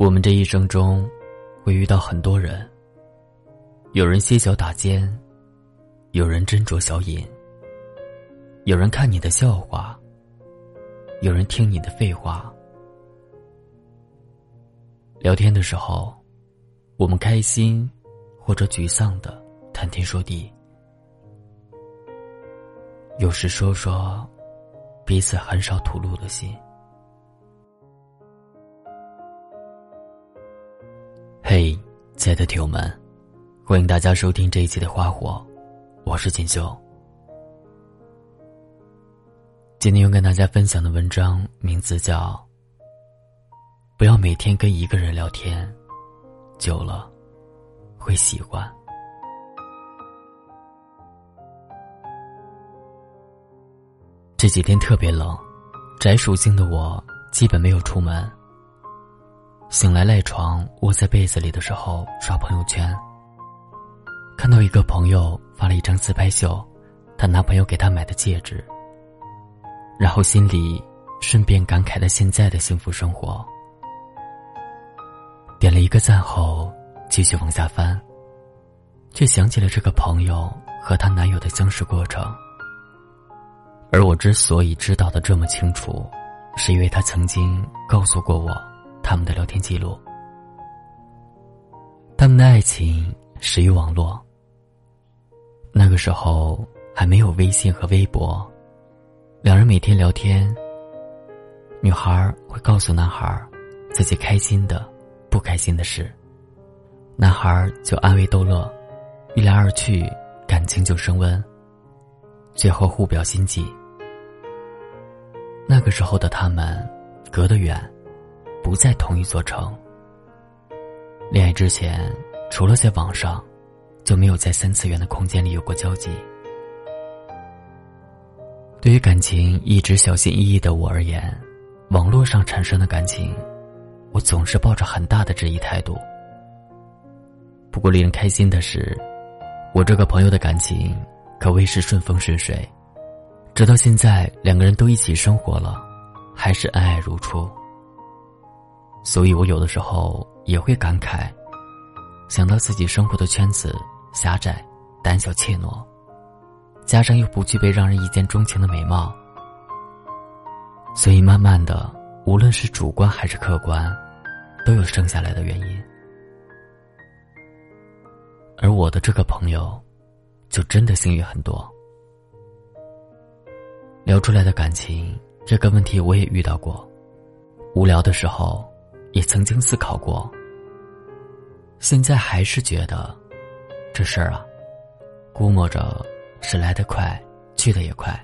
我们这一生中，会遇到很多人。有人歇脚打尖，有人斟酌小饮，有人看你的笑话，有人听你的废话。聊天的时候，我们开心或者沮丧的谈天说地，有时说说彼此很少吐露的心。亲爱的听友们，欢迎大家收听这一期的《花火》，我是锦绣。今天要跟大家分享的文章名字叫《不要每天跟一个人聊天，久了会喜欢》。这几天特别冷，宅属性的我基本没有出门。醒来赖床，窝在被子里的时候刷朋友圈，看到一个朋友发了一张自拍秀，她男朋友给她买的戒指。然后心里顺便感慨了现在的幸福生活。点了一个赞后，继续往下翻，却想起了这个朋友和她男友的相识过程。而我之所以知道的这么清楚，是因为他曾经告诉过我。他们的聊天记录，他们的爱情始于网络。那个时候还没有微信和微博，两人每天聊天。女孩会告诉男孩自己开心的、不开心的事，男孩就安慰逗乐，一来二去，感情就升温，最后互表心迹。那个时候的他们，隔得远。不在同一座城。恋爱之前，除了在网上，就没有在三次元的空间里有过交集。对于感情一直小心翼翼的我而言，网络上产生的感情，我总是抱着很大的质疑态度。不过令人开心的是，我这个朋友的感情可谓是顺风顺水，直到现在两个人都一起生活了，还是恩爱如初。所以我有的时候也会感慨，想到自己生活的圈子狭窄、胆小怯懦，加上又不具备让人一见钟情的美貌，所以慢慢的，无论是主观还是客观，都有剩下来的原因。而我的这个朋友，就真的幸运很多。聊出来的感情这个问题我也遇到过，无聊的时候。也曾经思考过，现在还是觉得，这事儿啊，估摸着是来得快，去的也快。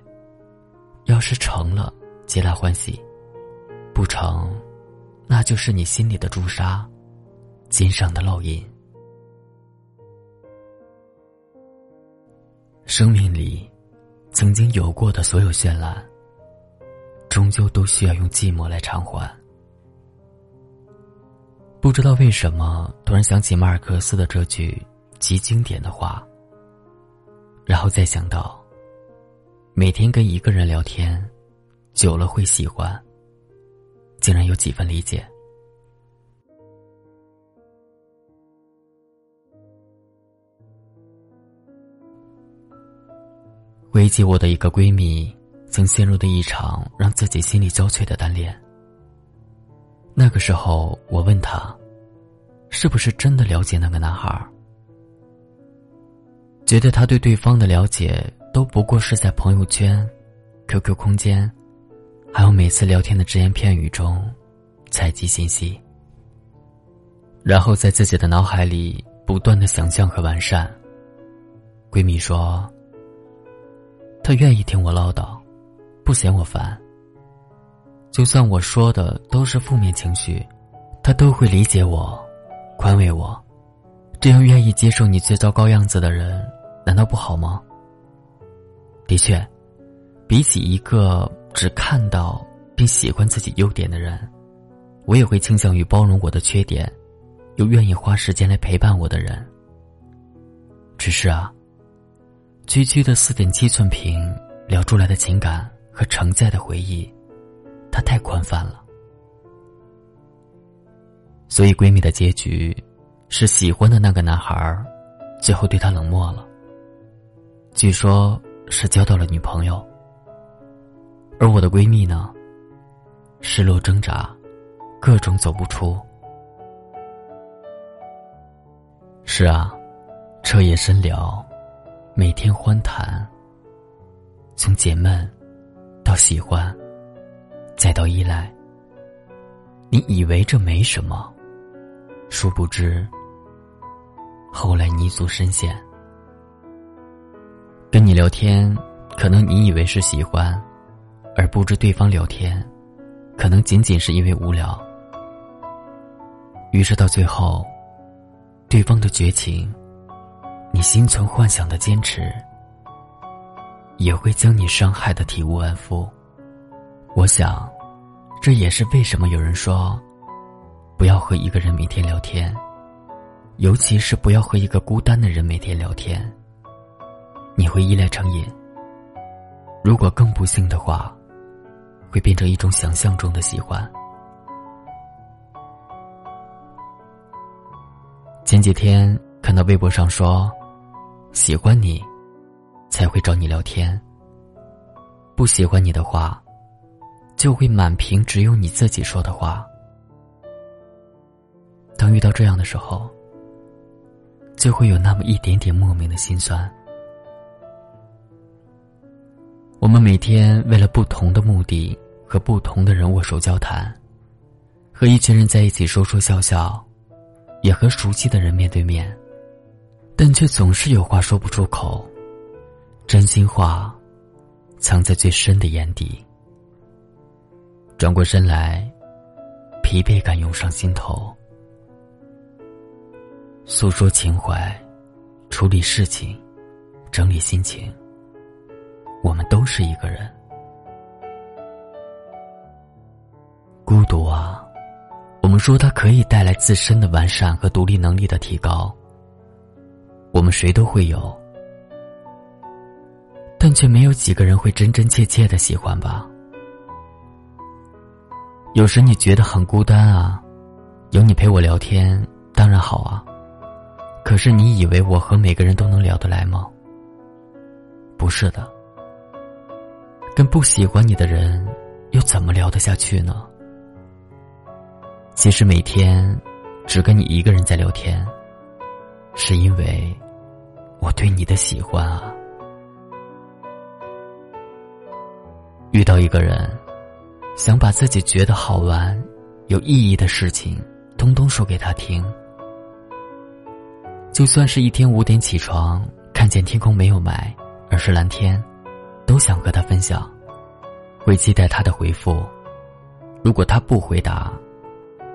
要是成了，皆大欢喜；不成，那就是你心里的朱砂，肩上的烙印。生命里，曾经有过的所有绚烂，终究都需要用寂寞来偿还。不知道为什么，突然想起马尔克斯的这句极经典的话。然后再想到，每天跟一个人聊天，久了会喜欢，竟然有几分理解。回忆起我的一个闺蜜，曾陷入的一场让自己心力交瘁的单恋。那个时候，我问他，是不是真的了解那个男孩？觉得他对对方的了解都不过是在朋友圈、QQ 空间，还有每次聊天的只言片语中采集信息，然后在自己的脑海里不断的想象和完善。闺蜜说，他愿意听我唠叨，不嫌我烦。就算我说的都是负面情绪，他都会理解我，宽慰我。这样愿意接受你最糟糕样子的人，难道不好吗？的确，比起一个只看到并喜欢自己优点的人，我也会倾向于包容我的缺点，又愿意花时间来陪伴我的人。只是啊，区区的四点七寸屏，聊出来的情感和承载的回忆。他太宽泛了，所以闺蜜的结局是喜欢的那个男孩最后对她冷漠了。据说是交到了女朋友，而我的闺蜜呢，失落挣扎，各种走不出。是啊，彻夜深聊，每天欢谈。从解闷，到喜欢，再到依赖。你以为这没什么，殊不知，后来泥足深陷。跟你聊天，可能你以为是喜欢，而不知对方聊天，可能仅仅是因为无聊。于是到最后，对方的绝情，你心存幻想的坚持。也会将你伤害的体无完肤。我想，这也是为什么有人说，不要和一个人每天聊天，尤其是不要和一个孤单的人每天聊天。你会依赖成瘾。如果更不幸的话，会变成一种想象中的喜欢。前几天看到微博上说，喜欢你。才会找你聊天。不喜欢你的话，就会满屏只有你自己说的话。当遇到这样的时候，就会有那么一点点莫名的心酸。我们每天为了不同的目的和不同的人握手交谈，和一群人在一起说说笑笑，也和熟悉的人面对面，但却总是有话说不出口。真心话，藏在最深的眼底。转过身来，疲惫感涌上心头。诉说情怀，处理事情，整理心情。我们都是一个人，孤独啊！我们说它可以带来自身的完善和独立能力的提高。我们谁都会有。但却没有几个人会真真切切的喜欢吧。有时你觉得很孤单啊，有你陪我聊天当然好啊。可是你以为我和每个人都能聊得来吗？不是的。跟不喜欢你的人又怎么聊得下去呢？其实每天只跟你一个人在聊天，是因为我对你的喜欢啊。遇到一个人，想把自己觉得好玩、有意义的事情，通通说给他听。就算是一天五点起床，看见天空没有霾，而是蓝天，都想和他分享。会期待他的回复，如果他不回答，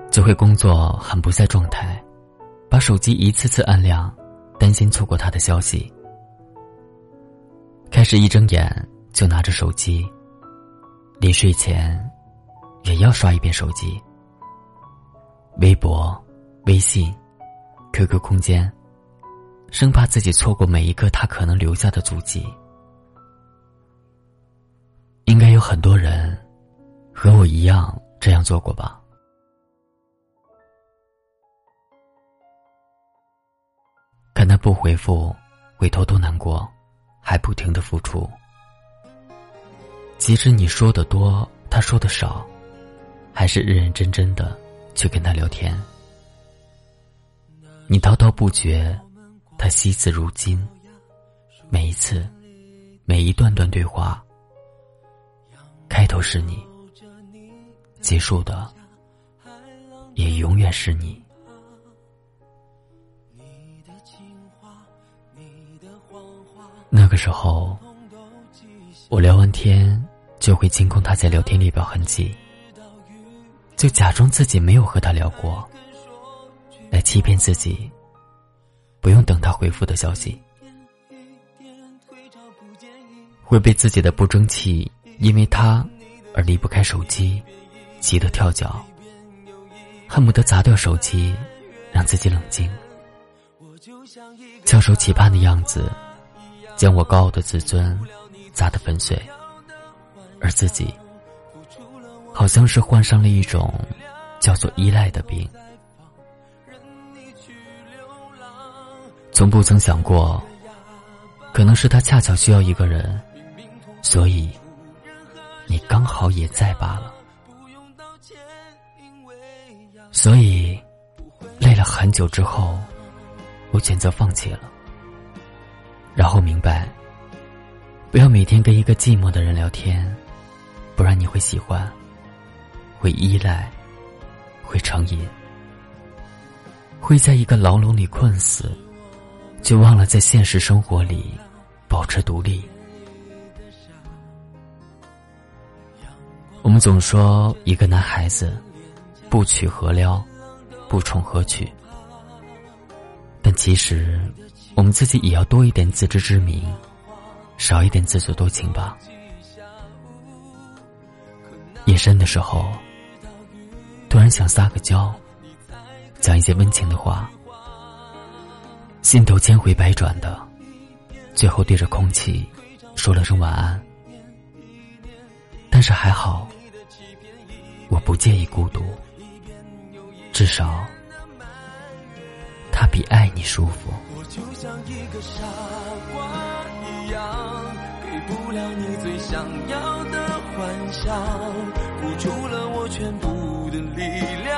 就会工作很不在状态，把手机一次次按亮，担心错过他的消息。开始一睁眼就拿着手机。临睡前，也要刷一遍手机。微博、微信、QQ 空间，生怕自己错过每一个他可能留下的足迹。应该有很多人和我一样这样做过吧？看他不回复，会偷偷难过，还不停的付出。即使你说的多，他说的少，还是认认真真的去跟他聊天。你滔滔不绝，他惜字如金。每一次，每一段段对话，开头是你，结束的也永远是你。那个时候，我聊完天。就会清空他在聊天列表痕迹，就假装自己没有和他聊过，来欺骗自己，不用等他回复的消息。会被自己的不争气因为他而离不开手机，急得跳脚，恨不得砸掉手机，让自己冷静。翘首企盼的样子，将我高傲的自尊砸得粉碎。而自己，好像是患上了一种叫做依赖的病。从不曾想过可能是他恰巧需要一个人所以你刚好也在罢了。所以累了很久之后我选择放弃了。然后明白不要每天跟一个寂寞的人聊天不然你会喜欢会依赖，会成瘾，会在一个牢笼里困死，就忘了在现实生活里保持独立。我们总说一个男孩子。不娶何撩，不宠何娶？但其实，我们自己也要多一点自知之明，少一点自作多情吧。夜深的时候，突然想撒个娇，讲一些温情的话，心头千回百转的，最后对着空气说了声晚安。但是还好，我不介意孤独。至少，他比爱你舒服。我就像一个傻瓜一样，给不了你最想要的幻想，付出了我全部的力量，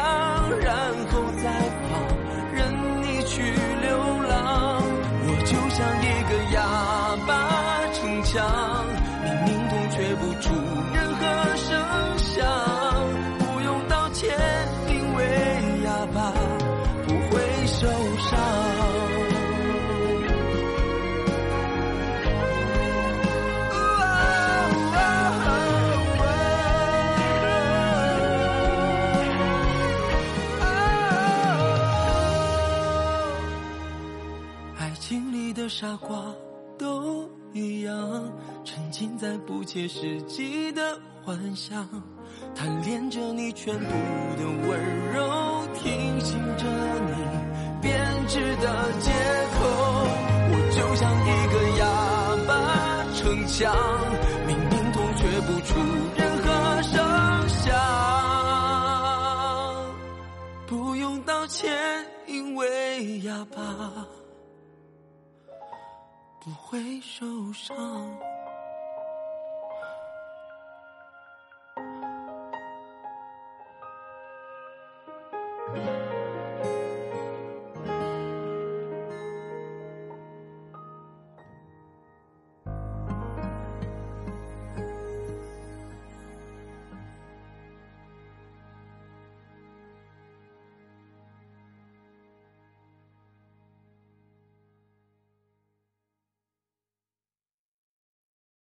傻瓜都一样，沉浸在不切实际的幻想。贪恋着你全部的温柔，听信着你编织的借口。我就像一个哑巴逞强，明明痛却不出任何声响。不用道歉，因为哑巴会受伤。